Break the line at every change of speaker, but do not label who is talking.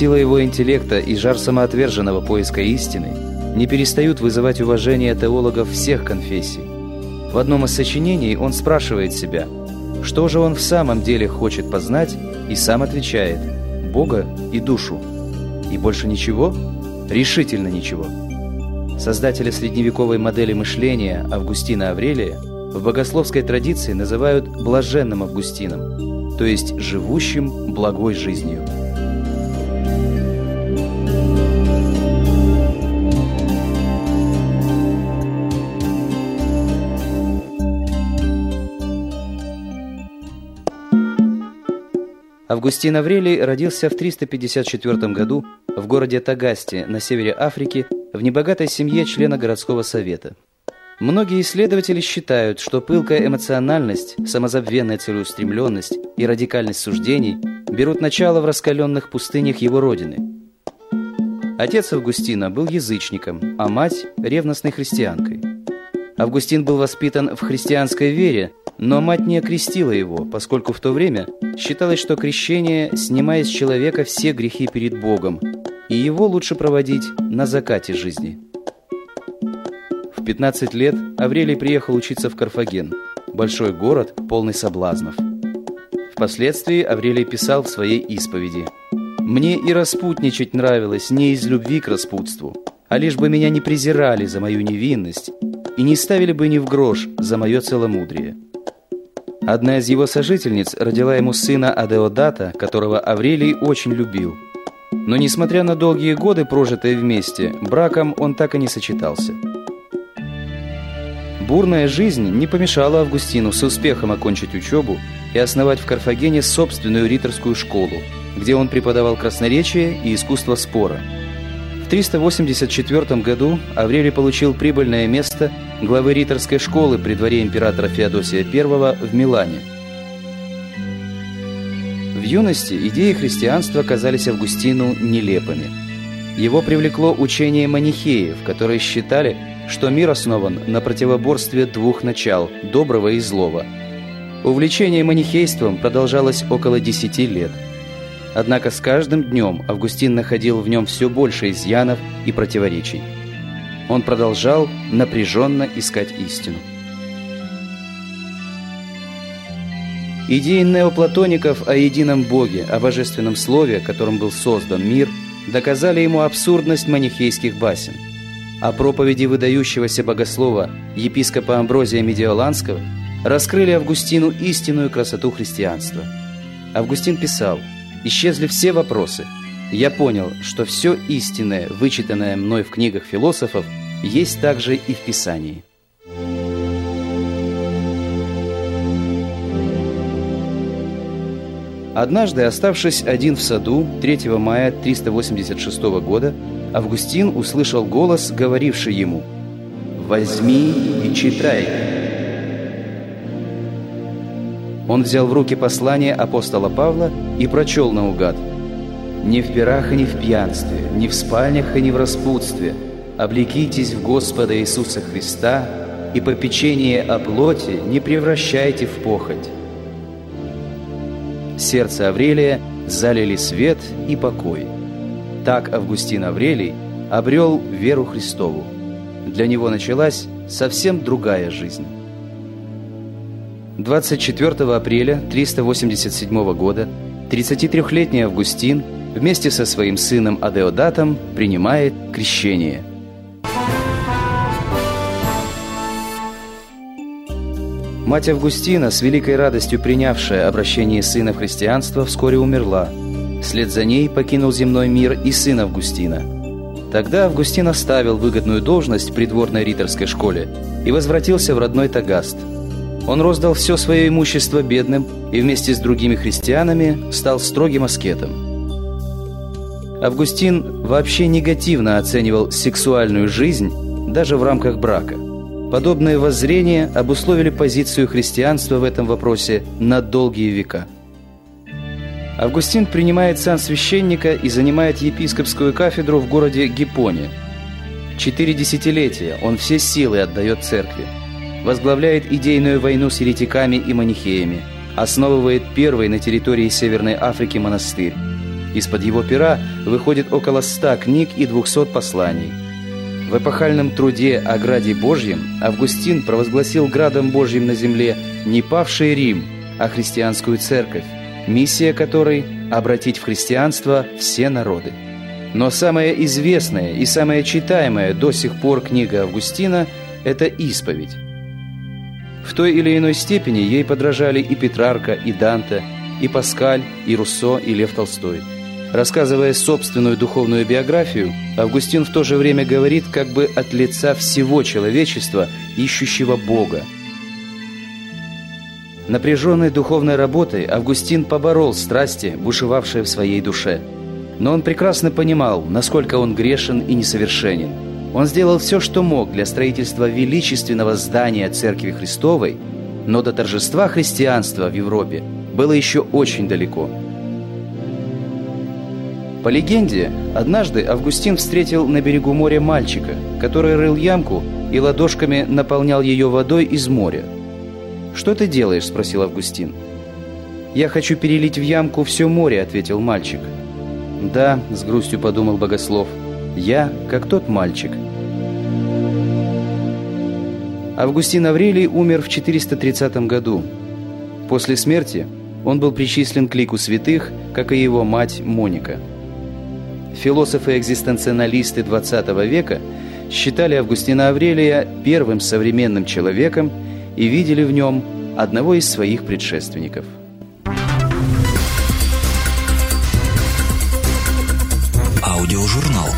Сила его интеллекта и жар самоотверженного поиска истины не перестают вызывать уважение теологов всех конфессий. В одном из сочинений он спрашивает себя, что же он в самом деле хочет познать, и сам отвечает «Бога и душу». И больше ничего? Решительно ничего. Создателя средневековой модели мышления Августина Аврелия в богословской традиции называют блаженным Августином, то есть живущим благой жизнью. Августин Аврелий родился в 354 году в городе Тагасте на севере Африки в небогатой семье члена городского совета. Многие исследователи считают, что пылкая эмоциональность, самозабвенная целеустремленность и радикальность суждений берут начало в раскаленных пустынях его родины. Отец Августина был язычником, а мать – ревностной христианкой. Августин был воспитан в христианской вере, но мать не окрестила его, поскольку в то время считалось, что крещение снимает с человека все грехи перед Богом, и его лучше проводить на закате жизни. В 15 лет Аврелий приехал учиться в Карфаген, большой город, полный соблазнов. Впоследствии Аврелий писал в своей исповеди «Мне и распутничать нравилось не из любви к распутству, а лишь бы меня не презирали за мою невинность и не ставили бы ни в грош за мое целомудрие». Одна из его сожительниц родила ему сына Адеодата, которого Аврелий очень любил. Но несмотря на долгие годы, прожитые вместе, браком он так и не сочетался. Бурная жизнь не помешала Августину с успехом окончить учебу и основать в Карфагене собственную риторскую школу, где он преподавал красноречие и искусство спора. В 384 году Аврелий получил прибыльное место главы риторской школы при дворе императора Феодосия I в Милане. В юности идеи христианства казались Августину нелепыми. Его привлекло учение манихеев, которые считали, что мир основан на противоборстве двух начал – доброго и злого. Увлечение манихейством продолжалось около десяти лет. Однако с каждым днем Августин находил в нем все больше изъянов и противоречий он продолжал напряженно искать истину. Идеи неоплатоников о едином Боге, о божественном слове, которым был создан мир, доказали ему абсурдность манихейских басен. А проповеди выдающегося богослова епископа Амброзия Медиоланского раскрыли Августину истинную красоту христианства. Августин писал «Исчезли все вопросы. Я понял, что все истинное, вычитанное мной в книгах философов – есть также и в Писании. Однажды, оставшись один в саду 3 мая 386 года, Августин услышал голос, говоривший ему «Возьми и читай». Он взял в руки послание апостола Павла и прочел наугад «Не в пирах и не в пьянстве, не в спальнях и не в распутстве, облекитесь в Господа Иисуса Христа и попечение о плоти не превращайте в похоть. Сердце Аврелия залили свет и покой. Так Августин Аврелий обрел веру Христову. Для него началась совсем другая жизнь. 24 апреля 387 года 33-летний Августин вместе со своим сыном Адеодатом принимает крещение – Мать Августина, с великой радостью принявшая обращение сына в христианство, вскоре умерла. Вслед за ней покинул земной мир и сын Августина. Тогда Августин оставил выгодную должность придворной риторской школе и возвратился в родной Тагаст. Он роздал все свое имущество бедным и вместе с другими христианами стал строгим аскетом. Августин вообще негативно оценивал сексуальную жизнь даже в рамках брака – Подобные воззрения обусловили позицию христианства в этом вопросе на долгие века. Августин принимает сан священника и занимает епископскую кафедру в городе Гипоне. Четыре десятилетия он все силы отдает церкви. Возглавляет идейную войну с еретиками и манихеями. Основывает первый на территории Северной Африки монастырь. Из-под его пера выходит около ста книг и двухсот посланий. В эпохальном труде о Граде Божьем Августин провозгласил Градом Божьим на земле не павший Рим, а христианскую церковь, миссия которой – обратить в христианство все народы. Но самая известная и самая читаемая до сих пор книга Августина – это «Исповедь». В той или иной степени ей подражали и Петрарка, и Данте, и Паскаль, и Руссо, и Лев Толстой. Рассказывая собственную духовную биографию, Августин в то же время говорит как бы от лица всего человечества, ищущего Бога. Напряженной духовной работой Августин поборол страсти, бушевавшие в своей душе. Но он прекрасно понимал, насколько он грешен и несовершенен – он сделал все, что мог для строительства величественного здания Церкви Христовой, но до торжества христианства в Европе было еще очень далеко. По легенде, однажды Августин встретил на берегу моря мальчика, который рыл ямку и ладошками наполнял ее водой из моря. «Что ты делаешь?» – спросил Августин. «Я хочу перелить в ямку все море», – ответил мальчик. «Да», – с грустью подумал богослов – я, как тот мальчик. Августин Аврелий умер в 430 году. После смерти он был причислен к лику святых, как и его мать Моника. Философы-экзистенционалисты XX века считали Августина Аврелия первым современным человеком и видели в нем одного из своих предшественников.
Аудиожурнал